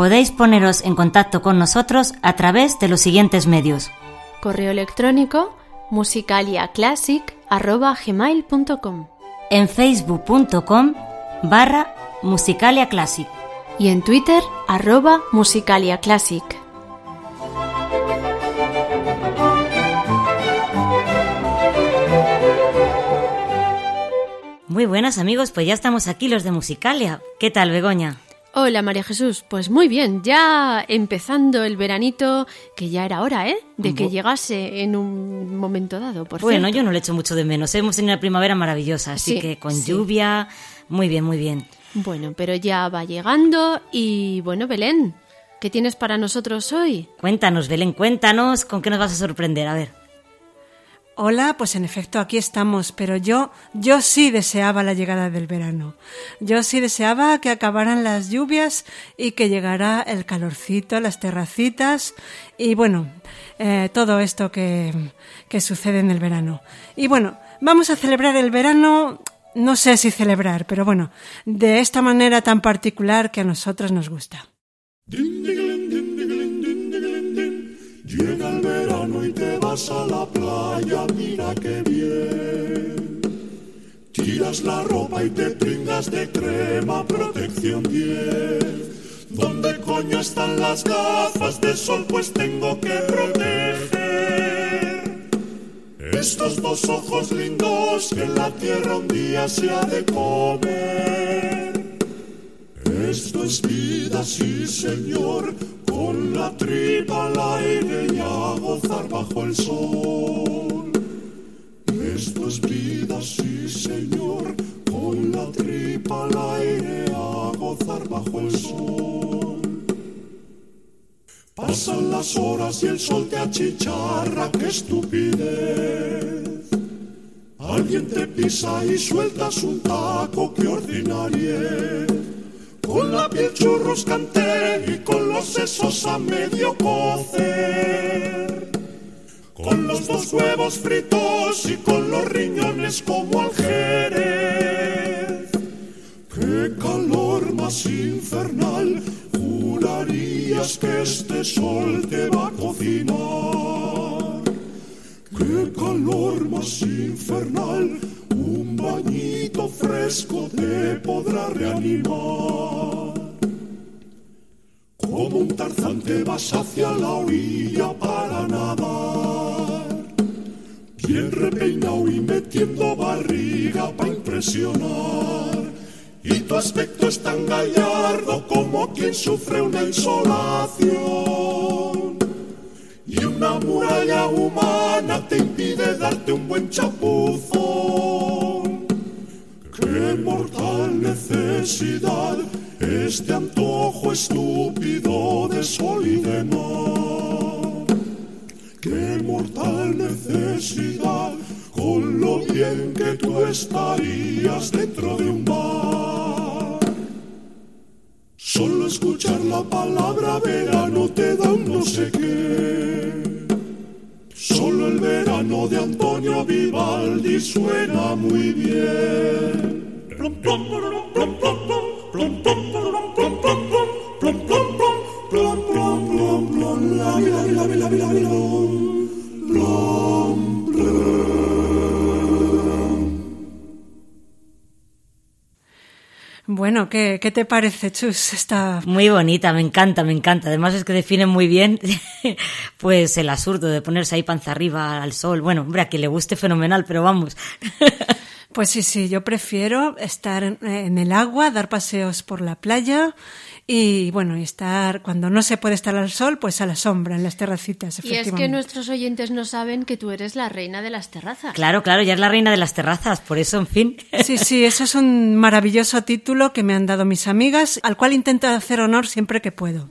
Podéis poneros en contacto con nosotros a través de los siguientes medios. Correo electrónico musicaliaclassic.gmail.com En facebook.com barra Musicalia Classic. y en Twitter arroba musicaliaclassic. Muy buenas amigos, pues ya estamos aquí los de Musicalia. ¿Qué tal, Begoña? Hola María Jesús, pues muy bien, ya empezando el veranito, que ya era hora, ¿eh? De que Bu- llegase en un momento dado, por Bueno, cierto. yo no le echo mucho de menos. Hemos tenido una primavera maravillosa, así Sí, que con sí. lluvia, muy bien, muy bien. Bueno, pero ya va llegando y bueno, Belén, ¿qué tienes para nosotros hoy? Cuéntanos, Belén, cuéntanos con qué nos vas a sorprender. A ver. Hola, pues en efecto aquí estamos, pero yo, yo sí deseaba la llegada del verano. Yo sí deseaba que acabaran las lluvias y que llegara el calorcito, las terracitas y bueno, eh, todo esto que, que sucede en el verano. Y bueno, vamos a celebrar el verano, no sé si celebrar, pero bueno, de esta manera tan particular que a nosotros nos gusta. A la playa, mira qué bien. Tiras la ropa y te pringas de crema, protección 10. ¿Dónde coño están las gafas de sol? Pues tengo que proteger. Estos dos ojos lindos que la tierra un día se ha de comer. Esto es vida, sí señor, con la tripa al aire y a gozar bajo el sol. Esto es vida, sí señor, con la tripa al aire a gozar bajo el sol. Pasan las horas y el sol te achicharra, qué estupidez. Alguien te pisa y sueltas un taco, qué ordinarie. Con la piel churruscante y con los sesos a medio cocer. Con los dos huevos fritos y con los riñones como al jerez. Qué calor más infernal, jurarías que este sol te va a cocinar. Qué calor más infernal, un bañito fresco te podrá reanimar. Como un tarzán te vas hacia la orilla para nadar. Bien repeinado y metiendo barriga para impresionar. Y tu aspecto es tan gallardo como quien sufre una insolación. Una muralla humana te impide darte un buen chapuzón. Qué mortal necesidad este antojo estúpido de sol y de mar. Qué mortal necesidad con lo bien que tú estarías dentro de un bar. Solo escuchar la palabra verano te da un no sé qué. Solo el verano de Antonio Vivaldi suena muy bien. Bueno, ¿qué, ¿qué, te parece, Chus? Está muy bonita, me encanta, me encanta. Además es que define muy bien, pues el absurdo de ponerse ahí panza arriba al sol. Bueno, hombre, a quien le guste fenomenal, pero vamos. Pues sí, sí, yo prefiero estar en el agua, dar paseos por la playa y bueno, y estar cuando no se puede estar al sol, pues a la sombra, en las terracitas. Y es que nuestros oyentes no saben que tú eres la reina de las terrazas. Claro, claro, ya es la reina de las terrazas, por eso, en fin. Sí, sí, eso es un maravilloso título que me han dado mis amigas, al cual intento hacer honor siempre que puedo.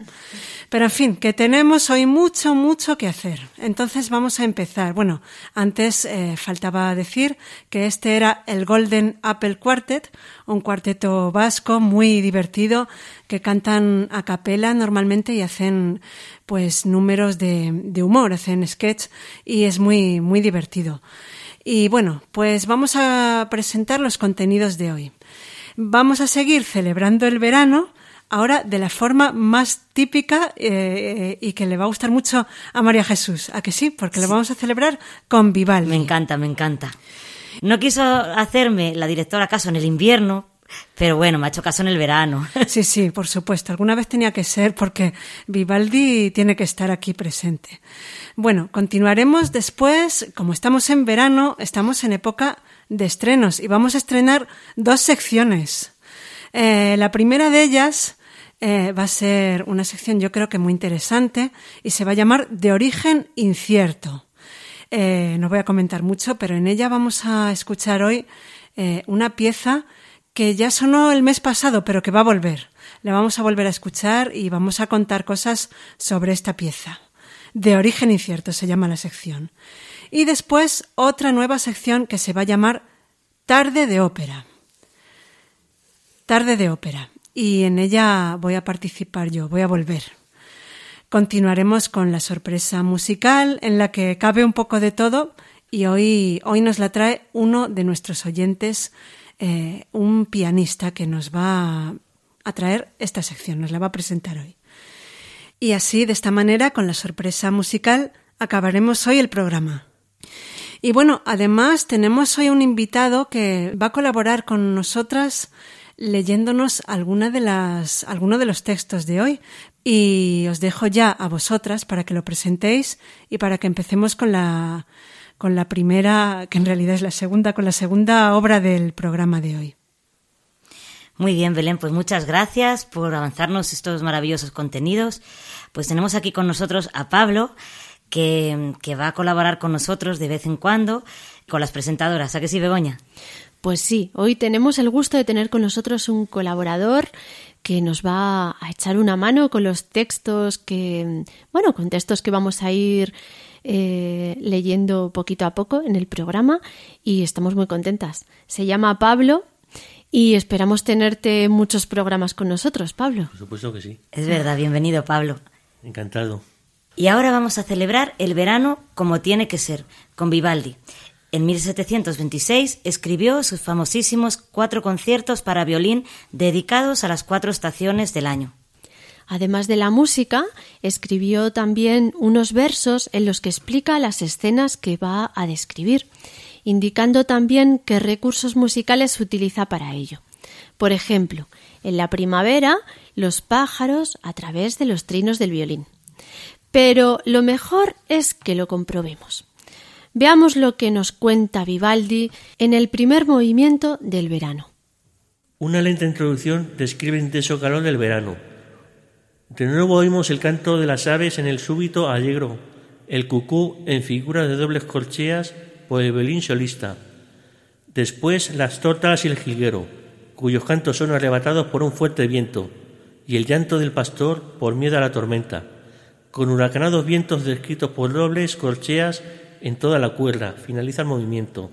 Pero en fin, que tenemos hoy mucho, mucho que hacer. Entonces vamos a empezar. Bueno, antes eh, faltaba decir que este era el Golden Apple Quartet, un cuarteto vasco muy divertido que cantan a capela normalmente y hacen pues números de, de humor, hacen sketch y es muy, muy divertido. Y bueno, pues vamos a presentar los contenidos de hoy. Vamos a seguir celebrando el verano ahora de la forma más típica eh, y que le va a gustar mucho a María Jesús. ¿A que sí? Porque lo vamos a celebrar con Vivaldi. Me encanta, me encanta. No quiso hacerme la directora caso en el invierno, pero bueno, me ha hecho caso en el verano. Sí, sí, por supuesto. Alguna vez tenía que ser porque Vivaldi tiene que estar aquí presente. Bueno, continuaremos después. Como estamos en verano, estamos en época de estrenos y vamos a estrenar dos secciones. Eh, la primera de ellas eh, va a ser una sección yo creo que muy interesante y se va a llamar De origen incierto. Eh, no voy a comentar mucho, pero en ella vamos a escuchar hoy una pieza que ya sonó el mes pasado, pero que va a volver. La vamos a volver a escuchar y vamos a contar cosas sobre esta pieza. De origen incierto se llama la sección. Y después otra nueva sección que se va a llamar Tarde de ópera. Tarde de ópera y en ella voy a participar yo, voy a volver. Continuaremos con la sorpresa musical en la que cabe un poco de todo y hoy, hoy nos la trae uno de nuestros oyentes, eh, un pianista que nos va a traer esta sección, nos la va a presentar hoy. Y así, de esta manera, con la sorpresa musical, acabaremos hoy el programa. Y bueno, además tenemos hoy un invitado que va a colaborar con nosotras leyéndonos alguna de las, alguno de los textos de hoy. Y os dejo ya a vosotras para que lo presentéis y para que empecemos con la, con la primera, que en realidad es la segunda, con la segunda obra del programa de hoy. Muy bien, Belén, pues muchas gracias por avanzarnos estos maravillosos contenidos. Pues tenemos aquí con nosotros a Pablo, que, que va a colaborar con nosotros de vez en cuando con las presentadoras. ¿A que sí, Begoña? Pues sí, hoy tenemos el gusto de tener con nosotros un colaborador que nos va a echar una mano con los textos que, bueno, con textos que vamos a ir eh, leyendo poquito a poco en el programa y estamos muy contentas. Se llama Pablo y esperamos tenerte muchos programas con nosotros, Pablo. Por supuesto que sí. Es verdad, bienvenido, Pablo. Encantado. Y ahora vamos a celebrar el verano como tiene que ser, con Vivaldi. En 1726 escribió sus famosísimos cuatro conciertos para violín dedicados a las cuatro estaciones del año. Además de la música, escribió también unos versos en los que explica las escenas que va a describir, indicando también qué recursos musicales utiliza para ello. Por ejemplo, en la primavera, los pájaros a través de los trinos del violín. Pero lo mejor es que lo comprobemos. Veamos lo que nos cuenta Vivaldi en el primer movimiento del verano. Una lenta introducción describe el intenso calor del verano. De nuevo oímos el canto de las aves en el súbito allegro, el cucú en figuras de dobles corcheas por el violín solista. Después las tórtolas y el jilguero, cuyos cantos son arrebatados por un fuerte viento, y el llanto del pastor por miedo a la tormenta, con huracanados vientos descritos por dobles corcheas en toda la cuerda, finaliza el movimiento.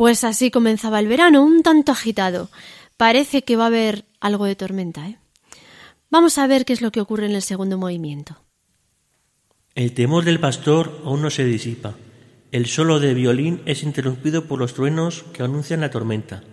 Pues así comenzaba el verano, un tanto agitado. Parece que va a haber algo de tormenta, ¿eh? Vamos a ver qué es lo que ocurre en el segundo movimiento. El temor del pastor aún no se disipa. El solo de violín es interrumpido por los truenos que anuncian la tormenta.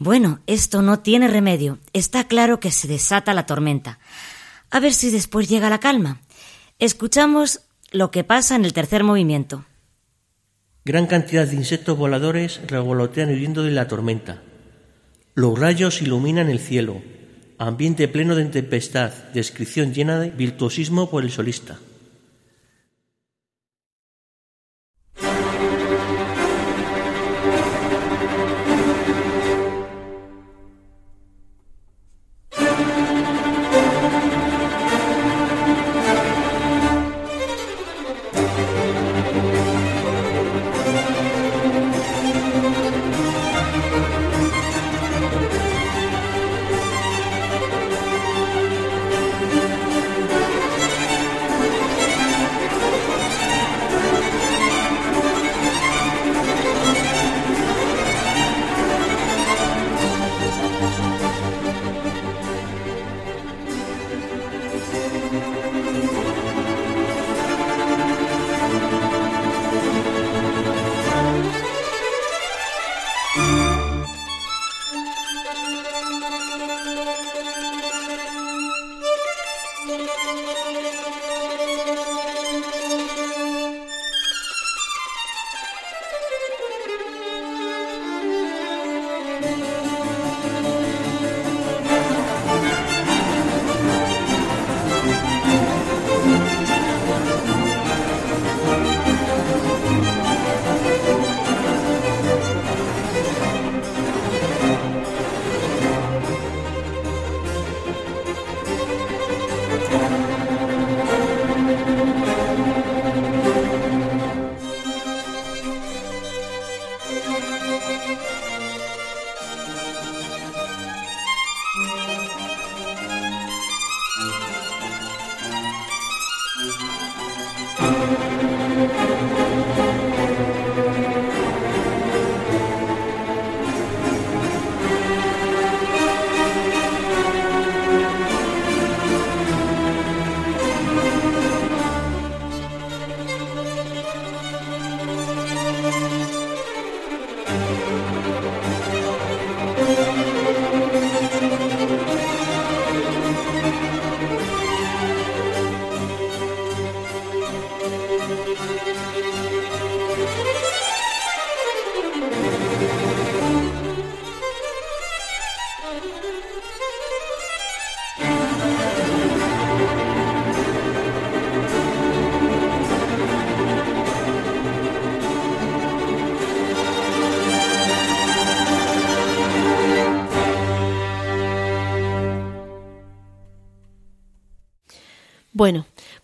Bueno, esto no tiene remedio. Está claro que se desata la tormenta. A ver si después llega la calma. Escuchamos lo que pasa en el tercer movimiento. Gran cantidad de insectos voladores revolotean huyendo de la tormenta. Los rayos iluminan el cielo. Ambiente pleno de tempestad, descripción llena de virtuosismo por el solista.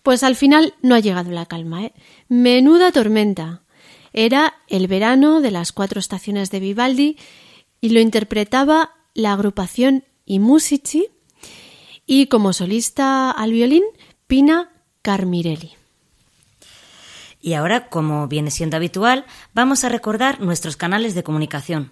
Pues al final no ha llegado la calma, ¿eh? Menuda tormenta. Era el verano de las cuatro estaciones de Vivaldi y lo interpretaba la agrupación I Musici y como solista al violín Pina Carmirelli. Y ahora, como viene siendo habitual, vamos a recordar nuestros canales de comunicación.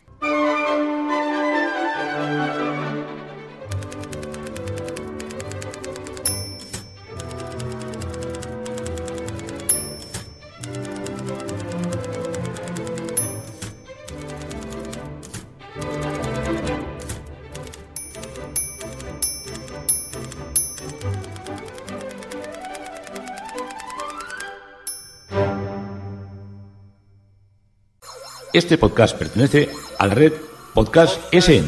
Este podcast pertenece a la red Podcast SN.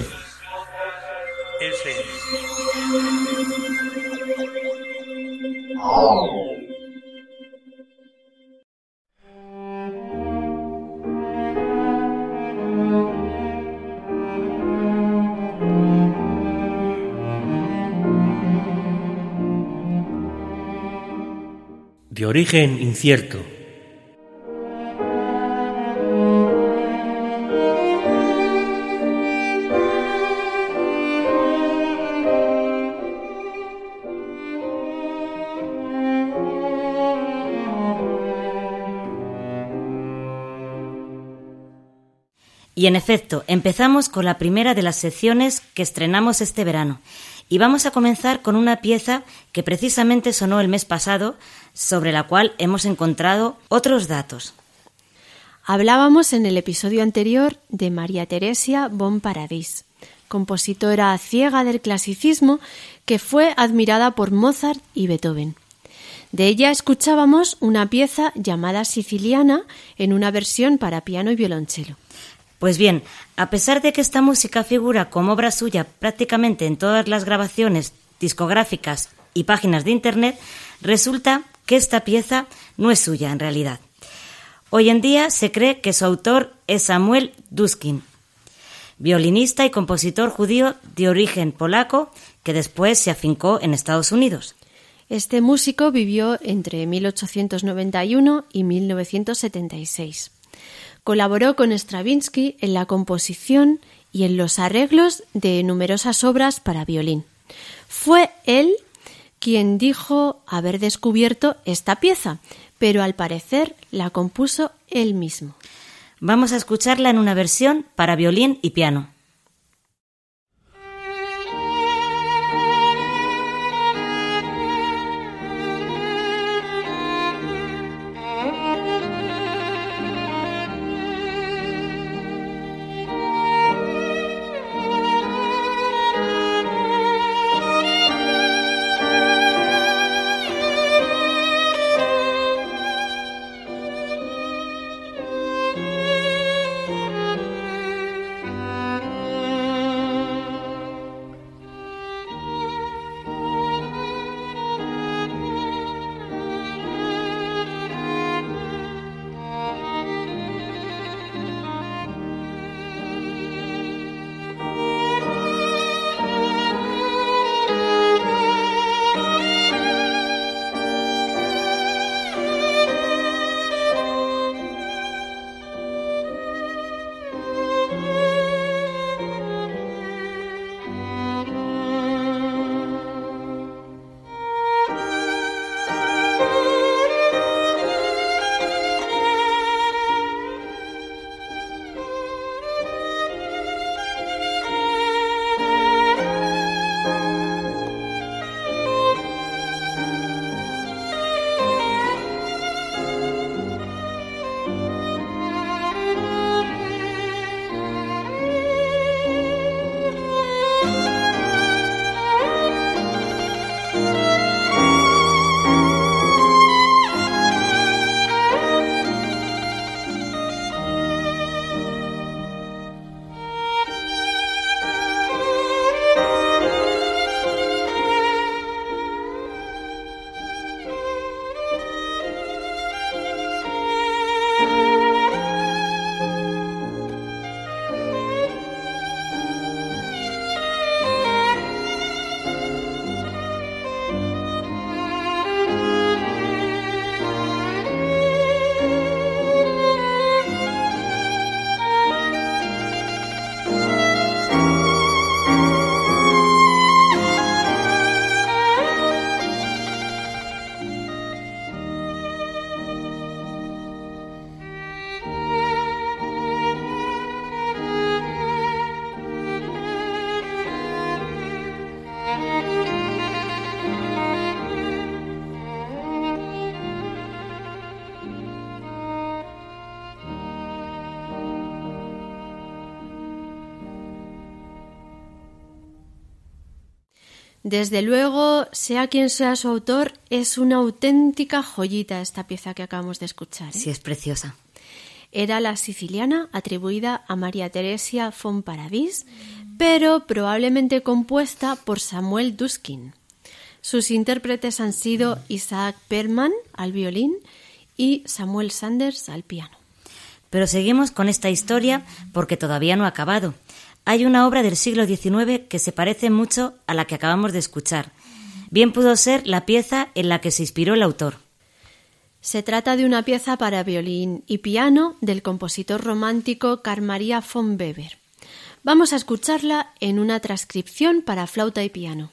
De origen incierto. Y en efecto, empezamos con la primera de las secciones que estrenamos este verano. Y vamos a comenzar con una pieza que precisamente sonó el mes pasado, sobre la cual hemos encontrado otros datos. Hablábamos en el episodio anterior de María Teresia von Paradis, compositora ciega del clasicismo que fue admirada por Mozart y Beethoven. De ella escuchábamos una pieza llamada Siciliana en una versión para piano y violonchelo. Pues bien, a pesar de que esta música figura como obra suya prácticamente en todas las grabaciones discográficas y páginas de Internet, resulta que esta pieza no es suya en realidad. Hoy en día se cree que su autor es Samuel Duskin, violinista y compositor judío de origen polaco que después se afincó en Estados Unidos. Este músico vivió entre 1891 y 1976. Colaboró con Stravinsky en la composición y en los arreglos de numerosas obras para violín. Fue él quien dijo haber descubierto esta pieza, pero al parecer la compuso él mismo. Vamos a escucharla en una versión para violín y piano. Desde luego, sea quien sea su autor, es una auténtica joyita esta pieza que acabamos de escuchar. ¿eh? Sí, es preciosa. Era la siciliana atribuida a María Teresia von Paradis, pero probablemente compuesta por Samuel Duskin. Sus intérpretes han sido Isaac Perman al violín y Samuel Sanders al piano. Pero seguimos con esta historia porque todavía no ha acabado. Hay una obra del siglo XIX que se parece mucho a la que acabamos de escuchar. Bien pudo ser la pieza en la que se inspiró el autor. Se trata de una pieza para violín y piano del compositor romántico Carl Maria von Weber. Vamos a escucharla en una transcripción para flauta y piano.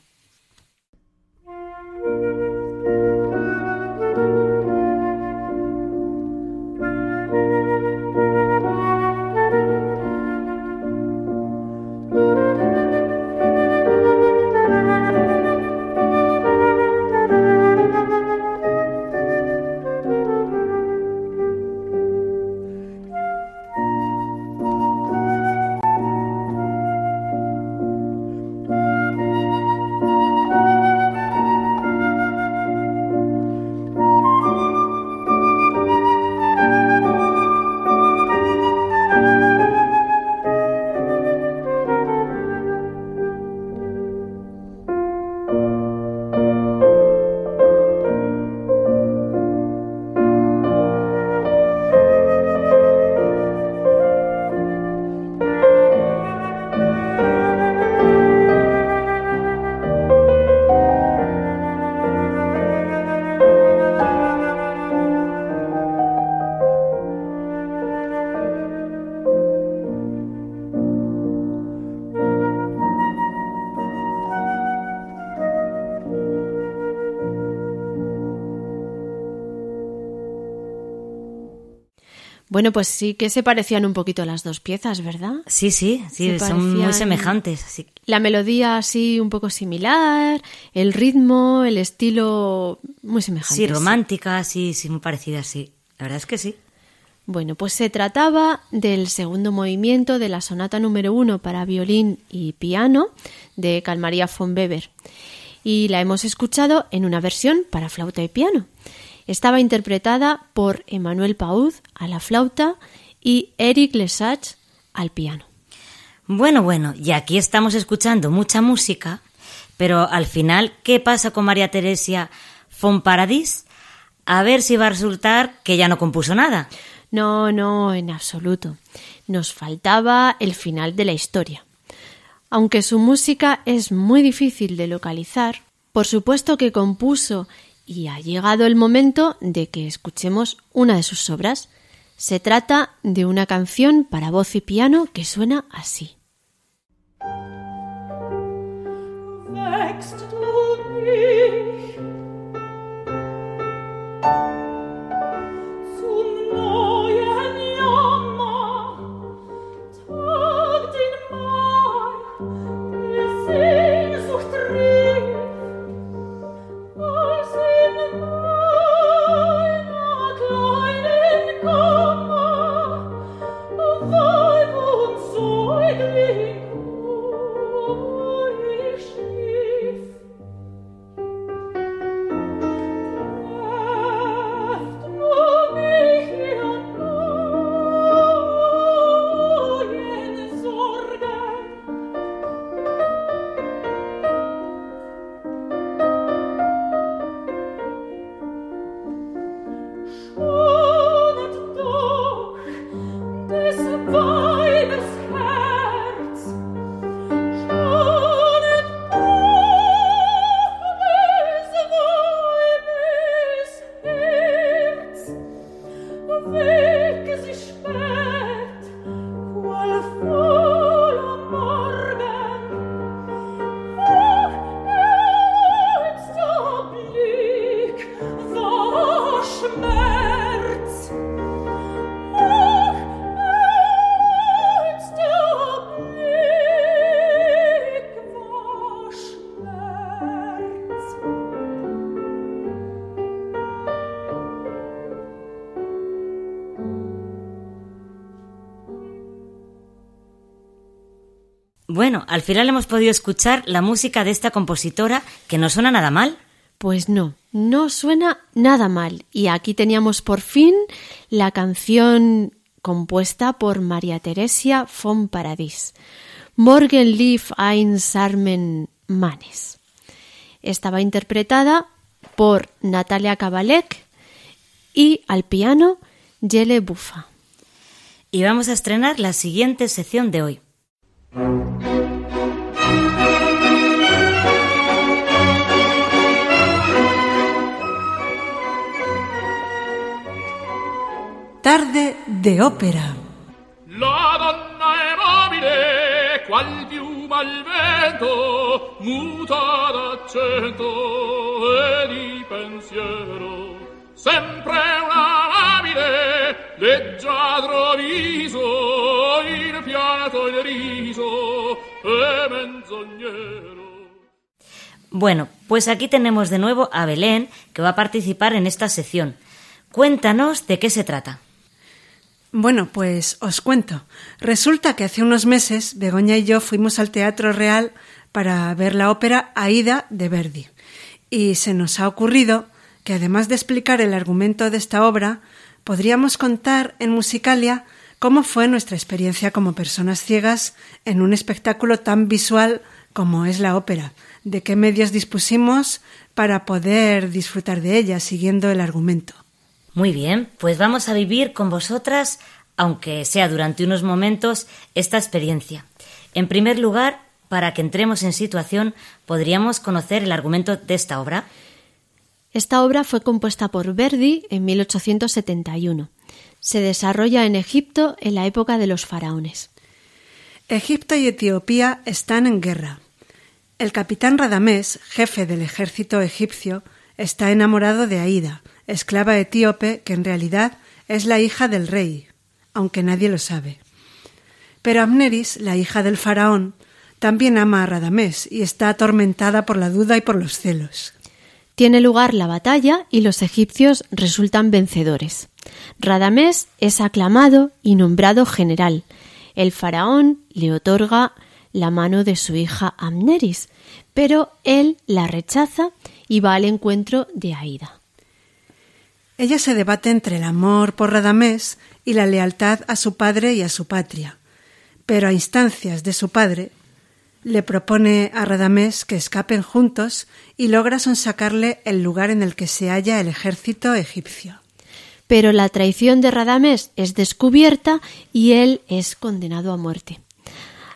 Bueno, pues sí que se parecían un poquito las dos piezas, ¿verdad? Sí, sí, sí, Se son muy semejantes. La melodía así un poco similar, el ritmo, el estilo muy semejante. Sí, románticas, sí, sí, muy parecidas, sí. La verdad es que sí. Bueno, pues se trataba del segundo movimiento de la sonata número uno para violín y piano de Carl Maria von Weber. Y la hemos escuchado en una versión para flauta y piano. Estaba interpretada por Emmanuel Paud a la flauta y Eric Lesage al piano. Bueno, bueno, y aquí estamos escuchando mucha música, pero al final, ¿qué pasa con María Teresia von Paradis? A ver si va a resultar que ya no compuso nada. No, no, en absoluto. Nos faltaba el final de la historia. Aunque su música es muy difícil de localizar, por supuesto que compuso y ha llegado el momento de que escuchemos una de sus obras. Se trata de una canción para voz y piano que suena así. Bueno, al final hemos podido escuchar la música de esta compositora que no suena nada mal. Pues no, no suena nada mal. Y aquí teníamos por fin la canción compuesta por María Teresia von Paradis. Morgen lief ein Sarmen Manes. Estaba interpretada por Natalia Kabalek y al piano Yele Bufa. Y vamos a estrenar la siguiente sección de hoy. Tarde de ópera. La donna è mobile, qual piuma al vento, muta d'accento e di pensiero. Sempre una labile, leggiadro viso, il fiato il riso e menzognero. Bueno, pues aquí tenemos de nuevo a Belén, que va a participar en esta sección. Cuéntanos de qué se trata. Bueno, pues os cuento. Resulta que hace unos meses Begoña y yo fuimos al Teatro Real para ver la ópera Aida de Verdi. Y se nos ha ocurrido que además de explicar el argumento de esta obra, podríamos contar en Musicalia cómo fue nuestra experiencia como personas ciegas en un espectáculo tan visual como es la ópera, de qué medios dispusimos para poder disfrutar de ella siguiendo el argumento. Muy bien, pues vamos a vivir con vosotras, aunque sea durante unos momentos, esta experiencia. En primer lugar, para que entremos en situación, podríamos conocer el argumento de esta obra. Esta obra fue compuesta por Verdi en 1871. Se desarrolla en Egipto en la época de los faraones. Egipto y Etiopía están en guerra. El capitán Radamés, jefe del ejército egipcio, está enamorado de Aida, esclava etíope que en realidad es la hija del rey, aunque nadie lo sabe. Pero Amneris, la hija del faraón, también ama a Radamés y está atormentada por la duda y por los celos. Tiene lugar la batalla y los egipcios resultan vencedores. Radamés es aclamado y nombrado general. El faraón le otorga la mano de su hija Amneris, pero él la rechaza y va al encuentro de Aida. Ella se debate entre el amor por Radamés y la lealtad a su padre y a su patria, pero a instancias de su padre le propone a Radamés que escapen juntos y logra sonsacarle el lugar en el que se halla el ejército egipcio. Pero la traición de Radamés es descubierta y él es condenado a muerte.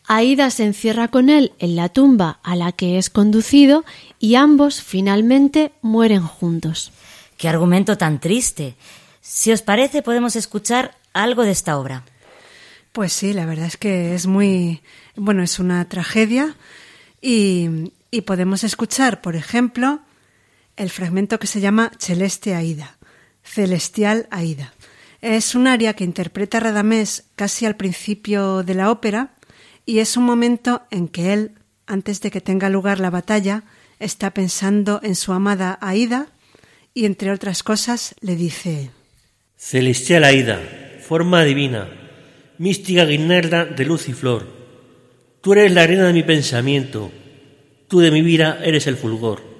Aida se encierra con él en la tumba a la que es conducido y ambos finalmente mueren juntos. Qué argumento tan triste. Si os parece, podemos escuchar algo de esta obra. Pues sí, la verdad es que es muy, bueno, es una tragedia y, y podemos escuchar, por ejemplo, el fragmento que se llama Celeste Aida, Celestial Aida. Es un aria que interpreta Radamés casi al principio de la ópera y es un momento en que él, antes de que tenga lugar la batalla, está pensando en su amada Aida y entre otras cosas le dice Celestial Aida, forma divina, mística guirnalda de luz y flor. Tú eres la arena de mi pensamiento, tú de mi vida eres el fulgor.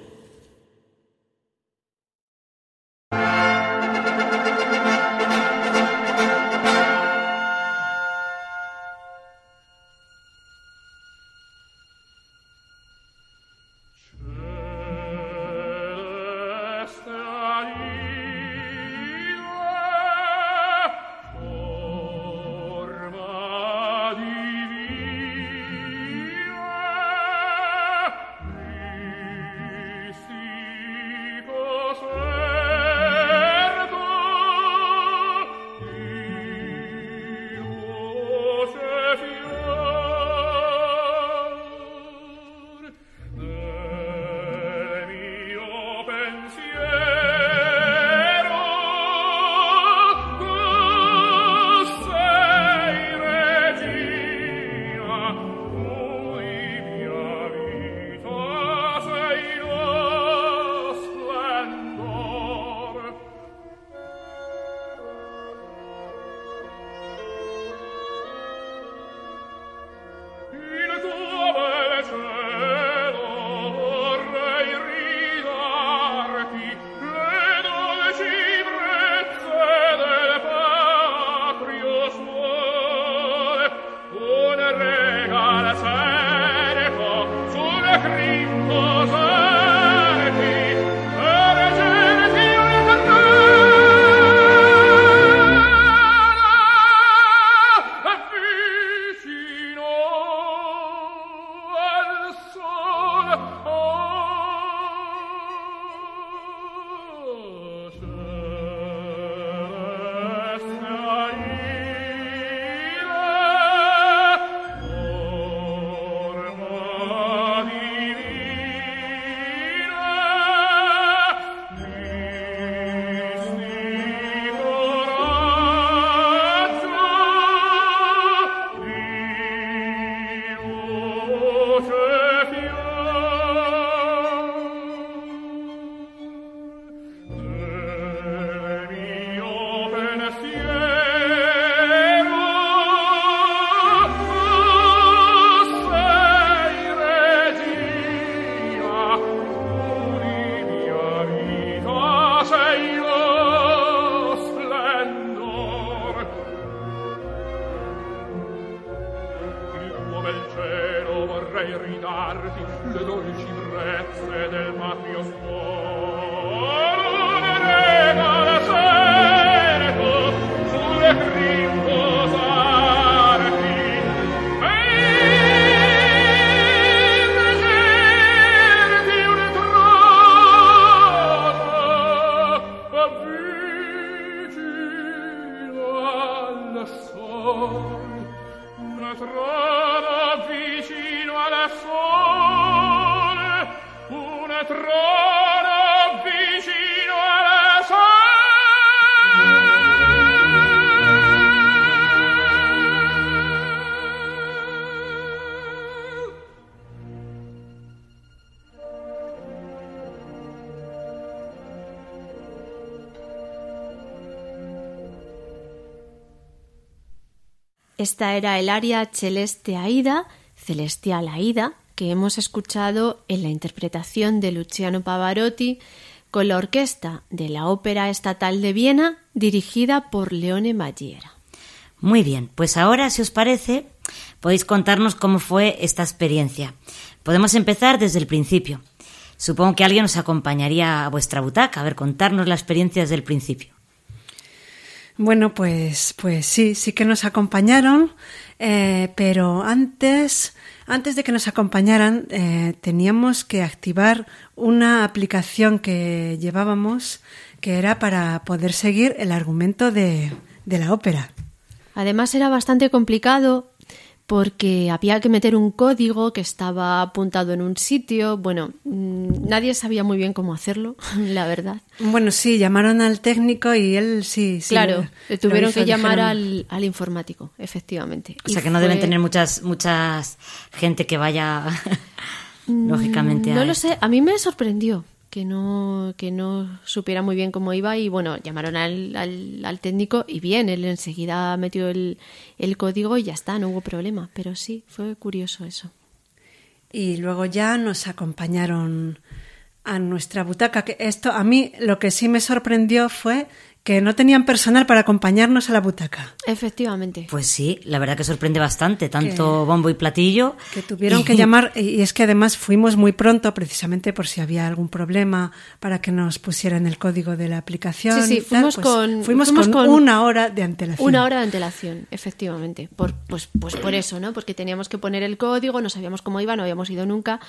vicino alla sole una trova Esta era el aria Celeste Aida, Celestial Aida, que hemos escuchado en la interpretación de Luciano Pavarotti con la orquesta de la Ópera Estatal de Viena, dirigida por Leone Magiera. Muy bien, pues ahora, si os parece, podéis contarnos cómo fue esta experiencia. Podemos empezar desde el principio. Supongo que alguien os acompañaría a vuestra butaca, a ver, contarnos la experiencia desde el principio. Bueno, pues, pues sí, sí que nos acompañaron, eh, pero antes, antes de que nos acompañaran, eh, teníamos que activar una aplicación que llevábamos que era para poder seguir el argumento de, de la ópera. Además era bastante complicado porque había que meter un código que estaba apuntado en un sitio. Bueno, mm, nadie sabía muy bien cómo hacerlo, la verdad. Bueno, sí, llamaron al técnico y él sí. sí claro, lo tuvieron hizo, que llamar dijeron- al, al informático, efectivamente. O Y sea que no fue- deben tener muchas, muchas gente que vaya, lógicamente, a No lo esto. sé, a mí me sorprendió que no, que no supiera muy bien cómo iba y bueno, llamaron al, al, al técnico y bien, él enseguida metió el, el código y ya está, no hubo problema, pero sí, fue curioso eso. Y luego ya nos acompañaron a nuestra butaca. Que esto a mí lo que sí me sorprendió fue que no tenían personal para acompañarnos a la butaca. Efectivamente. Pues sí, la verdad que sorprende bastante, tanto bombo y platillo. Que tuvieron y- que llamar, y es que además fuimos muy pronto, precisamente por si había algún problema, para que nos pusieran el código de la aplicación. Sí, sí, fuimos pues con- fuimos fuimos con con una hora de antelación. Una hora de antelación, efectivamente. Por, pues, pues por eso, ¿no? Porque teníamos que poner el código, no sabíamos cómo iba, no habíamos ido nunca.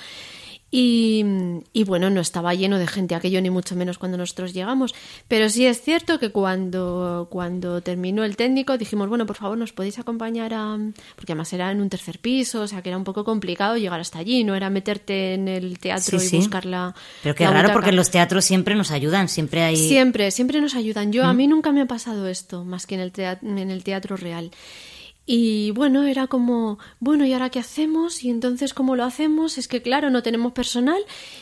Y, y bueno, no estaba lleno de gente aquello, ni mucho menos cuando nosotros llegamos. Pero sí es cierto que cuando, cuando terminó el técnico dijimos, bueno, por favor, ¿nos podéis acompañar a...? Porque además era en un tercer piso, o sea que era un poco complicado llegar hasta allí, no era meterte en el teatro Sí, y sí. buscar la Pero qué la raro butaca. porque los teatros siempre nos ayudan, siempre hay... Siempre, siempre nos ayudan. Yo, a mí nunca me ha pasado esto, más que en el, tea- en el teatro real. Y bueno, era como, bueno, ¿y ahora qué hacemos? Y entonces, ¿cómo lo hacemos? Es que, claro, no tenemos personal.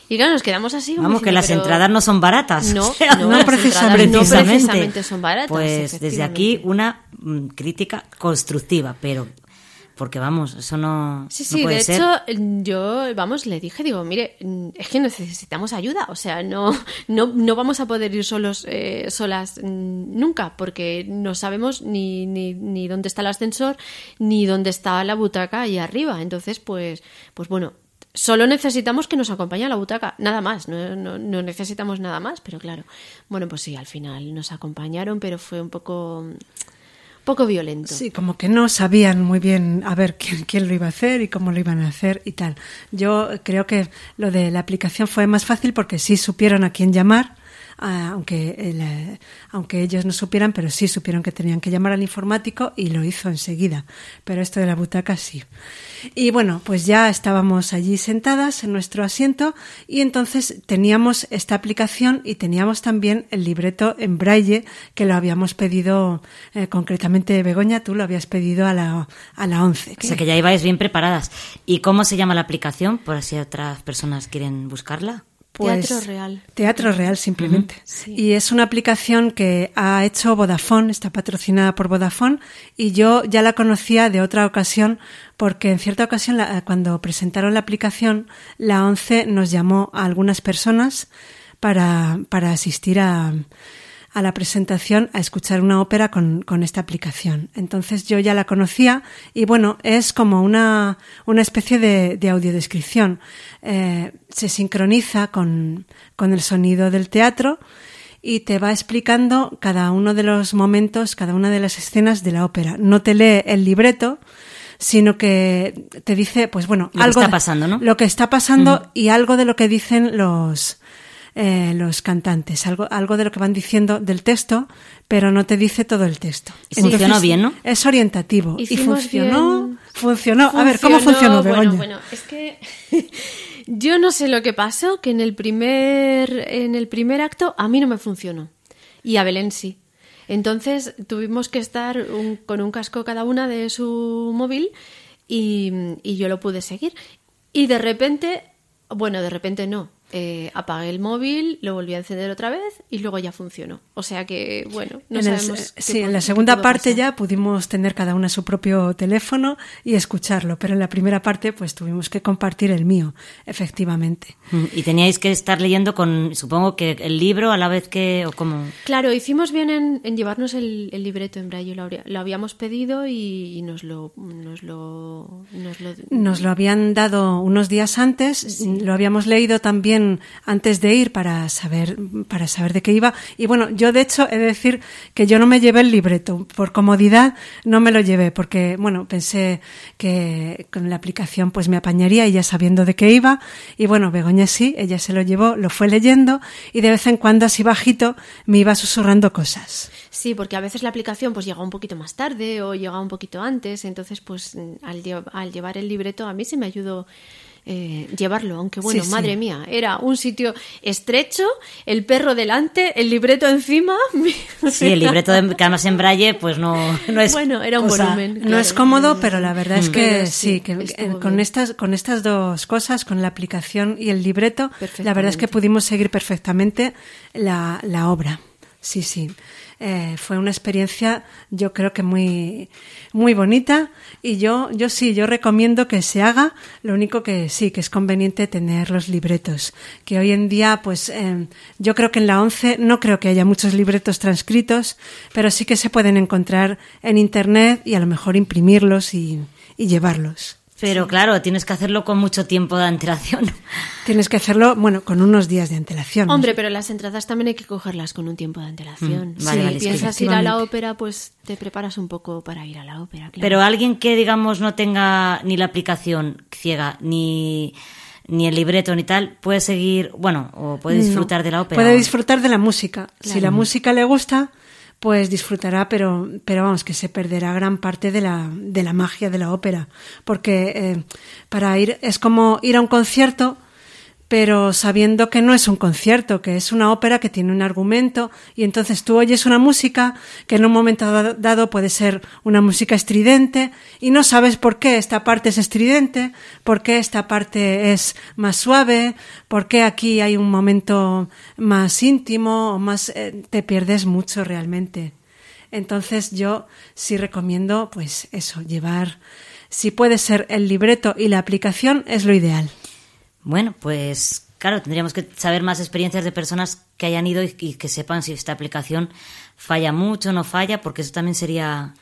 Y claro, nos quedamos así. Vamos, que las "Pero- entradas no son baratas. No, o sea, no, no precisamente. entradas no precisamente. son baratas. Pues desde aquí una mm, crítica constructiva, pero porque vamos, eso no, Sí, no sí, puede de ser. hecho, yo, vamos, le dije, digo, mire, mm, es que necesitamos ayuda, o sea, no, no, no vamos a poder ir solos, eh, solas mm, nunca, porque no sabemos ni, ni, ni dónde está el ascensor, ni dónde está la butaca ahí arriba. Entonces, pues, pues bueno, solo necesitamos que nos acompañe a la butaca, nada más, no, no, no necesitamos nada más, pero claro, bueno, pues sí, al final nos acompañaron, pero fue un poco, poco violento. Sí, como que no sabían muy bien a ver quién, quién lo iba a hacer y cómo lo iban a hacer y tal. Yo creo que lo de la aplicación fue más fácil porque sí supieron a quién llamar, aunque, el, eh, aunque ellos no supieran, pero sí supieron que tenían que llamar al informático y lo hizo enseguida. Pero esto de la butaca sí. Y bueno, pues ya estábamos allí sentadas en nuestro asiento y entonces teníamos esta aplicación y teníamos también el libreto en braille que lo habíamos pedido eh, concretamente Begoña, tú lo habías pedido a la, a la 11. O sea que ya ibais bien preparadas. ¿Y cómo se llama la aplicación? Por si otras personas quieren buscarla. Teatro Real. Teatro Real, simplemente. sí. Y es una aplicación que ha hecho Vodafone, está patrocinada por Vodafone, y yo ya la conocía de otra ocasión, porque en cierta ocasión, la- cuando presentaron la aplicación, la ONCE nos llamó a algunas personas para, para asistir a, a la presentación a escuchar una ópera con, con, esta aplicación. Entonces yo ya la conocía y bueno, es como una, una especie de, de audiodescripción. Eh, se sincroniza con, con el sonido del teatro y te va explicando cada uno de los momentos, cada una de las escenas de la ópera. No te lee el libreto, sino que te dice, pues bueno, lo algo que está pasando, ¿no? Lo que está pasando uh -huh. y algo de lo que dicen los eh, los cantantes, algo, algo de lo que van diciendo del texto, pero no te dice todo el texto. Y funcionó bien, ¿no? Es orientativo. Hicimos y funcionó, bien. funcionó. A ver, ¿cómo funcionó, Begoña? Bueno, bueno, es que yo no sé lo que pasó, que en el primer, en el primer acto a mí no me funcionó. Y a Belén sí. Entonces tuvimos que estar un, con un casco cada una de su móvil y, y, yo lo pude seguir. Y de repente, bueno, de repente no. Eh, apagué el móvil, lo volví a encender otra vez y luego ya funcionó. O sea que, bueno, no en sabemos. El, sí, en la segunda parte pasar. ya pudimos tener cada una su propio teléfono y escucharlo, pero en la primera parte pues tuvimos que compartir el mío, efectivamente. Y teníais que estar leyendo con, supongo que el libro a la vez que, o como. Claro, hicimos bien en, en llevarnos el, el, libreto en braille, lo, lo habíamos pedido y, y nos, lo, nos, lo, nos, lo, nos lo. habían dado unos días antes, sí. lo habíamos leído también antes de ir para saber, para saber de qué iba. Y bueno, yo de hecho he de decir que yo no me llevé el libreto. Por comodidad no me lo llevé porque, bueno, pensé que con la aplicación pues me apañaría y ya sabiendo de qué iba. Y bueno, Begoña sí, ella se lo llevó, lo fue leyendo y de vez en cuando así bajito me iba susurrando cosas. Sí, porque a veces la aplicación pues llega un poquito más tarde o llega un poquito antes, entonces pues al, al llevar el libreto a mí se me ayudó eh, llevarlo, aunque bueno, sí, sí. madre mía, era un sitio estrecho, el perro delante, el libreto encima. Sí, el libreto de camas en braille, pues no, no es. Bueno, era un volumen. No es cómodo, pero la verdad es que pero sí, que con estas, con estas dos cosas, con la aplicación y el libreto, la verdad es que pudimos seguir perfectamente la, la obra. Sí, sí. Eh, fue una experiencia yo creo que muy muy bonita. Y yo yo sí yo recomiendo que se haga. Lo único que sí que es conveniente tener los libretos. Que hoy en día pues eh, yo creo que en la 11 no creo que haya muchos libretos transcritos pero sí que se pueden encontrar en internet y a lo mejor imprimirlos y llevarlos pero sí. claro, tienes que hacerlo con mucho tiempo de antelación. Tienes que hacerlo, bueno, con unos días de antelación. Hombre, pero las entradas también hay que cogerlas con un tiempo de antelación. Mm, vale, si vale, piensas ir a la ópera, pues te preparas un poco para ir a la ópera. Claro. Pero alguien que, digamos, no tenga ni la aplicación ciega, ni ni el libreto ni tal, puede seguir, bueno, o puede disfrutar no, de la ópera. Puede disfrutar de la música. Claro. Si la música le gusta, pues disfrutará, pero, pero vamos, que se perderá gran parte de la, de la magia de la ópera. Porque eh, para ir, es como ir a un concierto, pero sabiendo que no es un concierto, que es una ópera que tiene un argumento, y entonces tú oyes una música que en un momento dado puede ser una música estridente, y no sabes por qué esta parte es estridente, por qué esta parte es más suave, por qué aquí hay un momento más íntimo, o más, eh, te pierdes mucho realmente. Entonces yo sí recomiendo, pues eso, llevar, si puede ser el libreto y la aplicación, es lo ideal. Bueno, pues claro, tendríamos que saber más experiencias de personas que hayan ido y, que sepan si esta aplicación falla mucho o no falla, porque eso también sería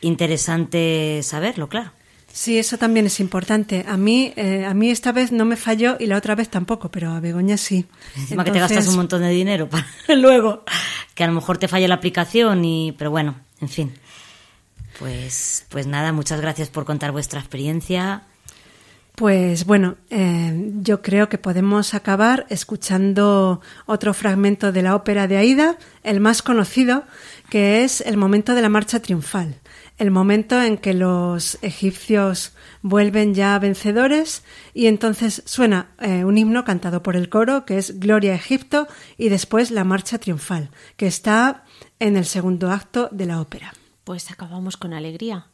interesante saberlo, claro. Sí, eso también es importante. A mí, eh, a mí esta vez no me falló y la otra vez tampoco, pero a Begoña sí. Encima Entonces... que te gastas un montón de dinero para luego que a lo mejor te falle la aplicación y, pero bueno, en fin. Pues, pues nada, muchas gracias por contar vuestra experiencia. Pues bueno, eh, yo creo que podemos acabar escuchando otro fragmento de la ópera de Aida, el más conocido, que es el momento de la marcha triunfal, el momento en que los egipcios vuelven ya vencedores y entonces suena eh, un himno cantado por el coro que es Gloria a Egipto y después la marcha triunfal, que está en el segundo acto de la ópera. Pues acabamos con alegría.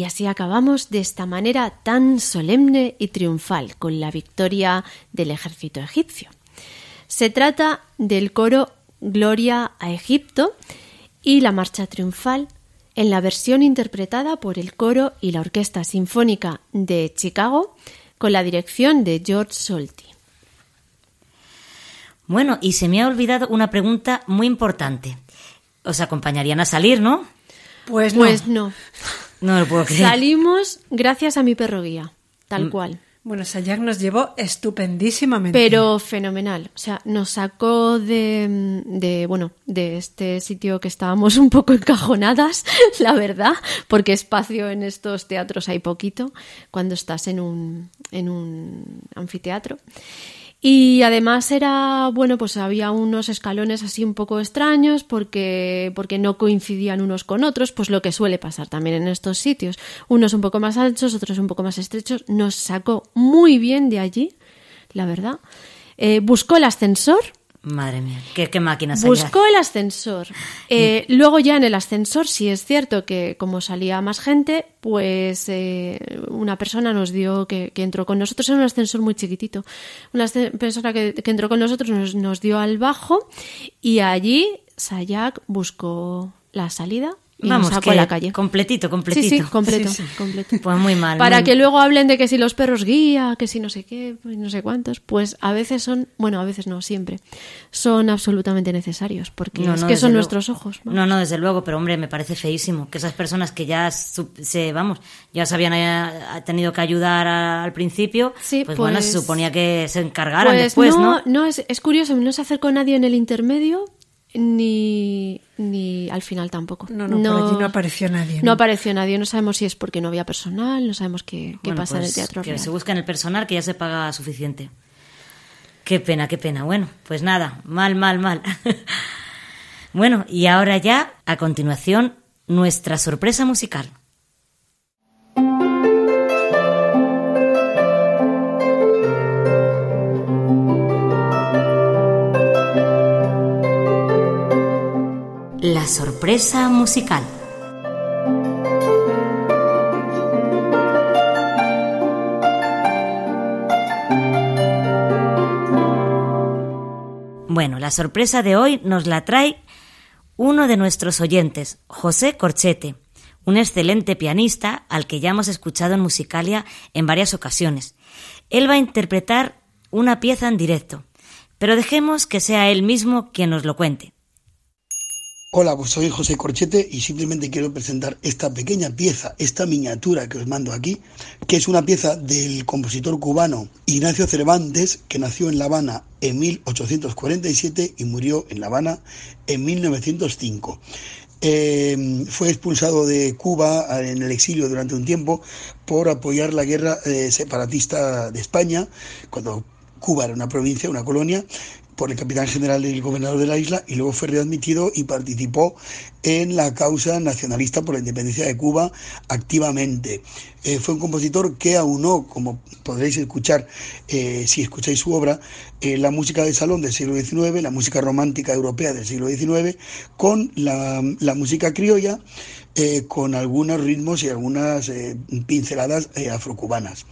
Y así acabamos de esta manera tan solemne y triunfal con la victoria del ejército egipcio. Se trata del coro Gloria a Egipto y la marcha triunfal en la versión interpretada por el coro y la Orquesta Sinfónica de Chicago con la dirección de George Solti. Bueno, y se me ha olvidado una pregunta muy importante. Os acompañarían a salir, ¿no? Pues no. Pues no. No lo puedo creer. Salimos gracias a mi perro guía, tal Mm. cual. Bueno, Sayak nos llevó estupendísimamente. Pero fenomenal. O sea, nos sacó de, de, bueno, de este sitio que estábamos un poco encajonadas, la verdad, porque espacio en estos teatros hay poquito cuando estás en un, en un anfiteatro. Y además era, bueno, pues había unos escalones así un poco extraños porque, porque no coincidían unos con otros, pues lo que suele pasar también en estos sitios. Unos un poco más anchos, otros un poco más estrechos. Nos sacó muy bien de allí, la verdad. Eh, buscó el ascensor, Madre mía, qué, qué máquinas buscó el ascensor. Eh, luego ya en el ascensor, sí es cierto que como salía más gente, pues eh, una persona nos dio que, que entró con nosotros en un ascensor muy chiquitito. Una persona que, que entró con nosotros nos, nos dio al bajo y allí Sayak buscó la salida y Vamos, nos sacó que a la calle. completito, completito. Sí, sí, completo, Sí, sí. completo. Pues muy mal. Para muy- que luego hablen de que si los perros guía, que si no sé qué, pues no sé cuántos, pues a veces son, bueno, a veces no, siempre, son absolutamente necesarios, porque No, es no, que son luego. nuestros ojos. ¿no? No, no, desde luego, pero hombre, me parece feísimo que esas personas que ya su- se, vamos, ya se habían eh, tenido que ayudar a- al principio, Sí, pues, bueno, se pues- suponía que se encargaran Pues después, ¿no? no, es, es curioso, no se acercó nadie en el intermedio, ni, ni al final tampoco. No, no, por allí no apareció nadie, No ¿no? apareció nadie, no sabemos si es porque no había personal, no sabemos qué, qué Bueno, pasa en el pues teatro Que real. se busca en el personal que ya se paga suficiente. Qué pena, qué pena. Bueno, pues nada, mal, mal, mal. bueno, y ahora ya, a continuación, nuestra sorpresa musical. La sorpresa musical. Bueno, la sorpresa de hoy nos la trae uno de nuestros oyentes, José Corchete, un excelente pianista al que ya hemos escuchado en Musicalia en varias ocasiones. Él va a interpretar una pieza en directo, pero dejemos que sea él mismo quien nos lo cuente. Hola, pues soy José Corchete y simplemente quiero presentar esta pequeña pieza, esta miniatura que os mando aquí, que es una pieza del compositor cubano Ignacio Cervantes, que nació en La Habana en 1847 y murió en La Habana en 1905. Eh, fue expulsado de Cuba en el exilio durante un tiempo por apoyar la guerra eh, separatista de España, cuando Cuba era una provincia, una colonia, por el capitán general y el gobernador de la isla y luego fue readmitido y participó en la causa nacionalista por la independencia de Cuba activamente. Eh, fue un compositor que aunó, como podréis escuchar eh, si escucháis su obra, eh, la música de salón del siglo XIX, la música romántica europea del siglo XIX, con la, la música criolla, eh, con algunos ritmos y algunas eh, pinceladas eh, afrocubanas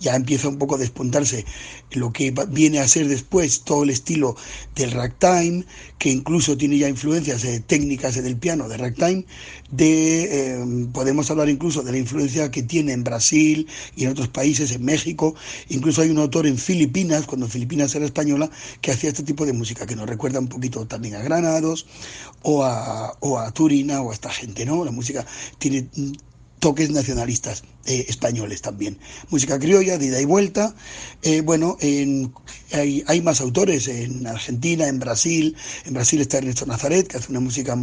ya empieza un poco a despuntarse lo que viene a ser después todo el estilo del ragtime, que incluso tiene ya influencias eh, técnicas del piano de ragtime, de, eh, podemos hablar incluso de la influencia que tiene en Brasil y en otros países, en México, incluso hay un autor en Filipinas, cuando Filipinas era española, que hacía este tipo de música, que nos recuerda un poquito también a Granados o a, o a Turina o a esta gente, ¿no? La música tiene toques nacionalistas eh, españoles también. Música criolla, de ida y vuelta. Eh, bueno, en- hay, hay más autores en Argentina, en Brasil. En Brasil está Ernesto Nazaret, que hace una música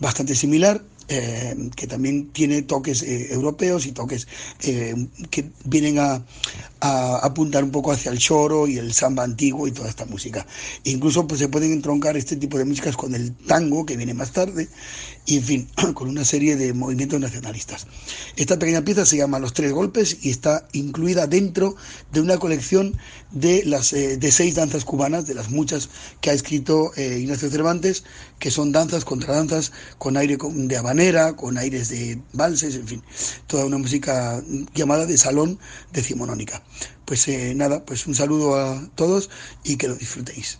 bastante similar, eh, que también tiene toques europeos y toques que vienen a, a apuntar un poco hacia el choro y el samba antiguo y toda esta música. Incluso pues, se pueden entroncar este tipo de músicas con el tango, que viene más tarde, y en fin, con una serie de movimientos nacionalistas. Esta pequeña pieza se llama Los Tres Golpes y está incluida dentro de una colección de, las, eh, de seis danzas cubanas, de las muchas que ha escrito eh, Ignacio Cervantes, que son danzas, contradanzas con aire de habanero llanera, con aires de valses, en fin, toda una música llamada de salón decimonónica. Pues eh, nada, pues un saludo a todos y que lo disfrutéis.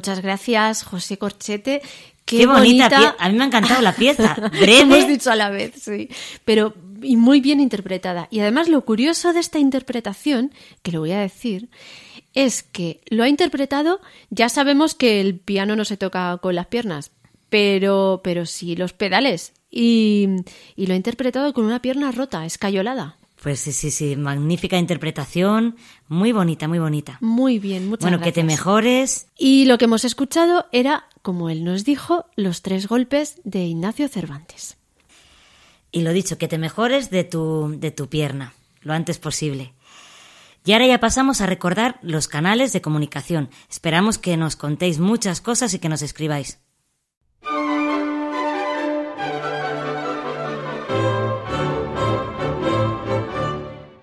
Muchas gracias, José Corchete. Qué, bonita, A mí me ha encantado la pieza. Breve. Hemos dicho a la vez, sí. Pero y muy bien interpretada. Y además lo curioso de esta interpretación, que lo voy a decir, es que lo ha interpretado, ya sabemos que el piano no se toca con las piernas, pero, pero sí los pedales. Y, y lo ha interpretado con una pierna rota, escayolada. Pues sí, sí, sí, magnífica interpretación, muy bonita, muy bonita. Muy bien, muchas bueno, gracias. que te mejores. Y lo que hemos escuchado era, como él nos dijo, los tres golpes de Ignacio Cervantes. Y lo dicho, que te mejores de tu, de tu pierna, lo antes posible. Y ahora ya pasamos a recordar los canales de comunicación. Esperamos que nos contéis muchas cosas y que nos escribáis.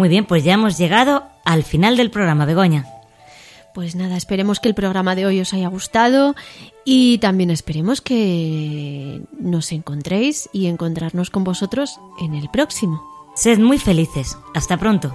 Muy bien, pues ya hemos llegado al final del programa, Begoña. Pues nada, esperemos que el programa de hoy os haya gustado y también esperemos que nos encontréis y encontrarnos con vosotros en el próximo. Sed muy felices. Hasta pronto.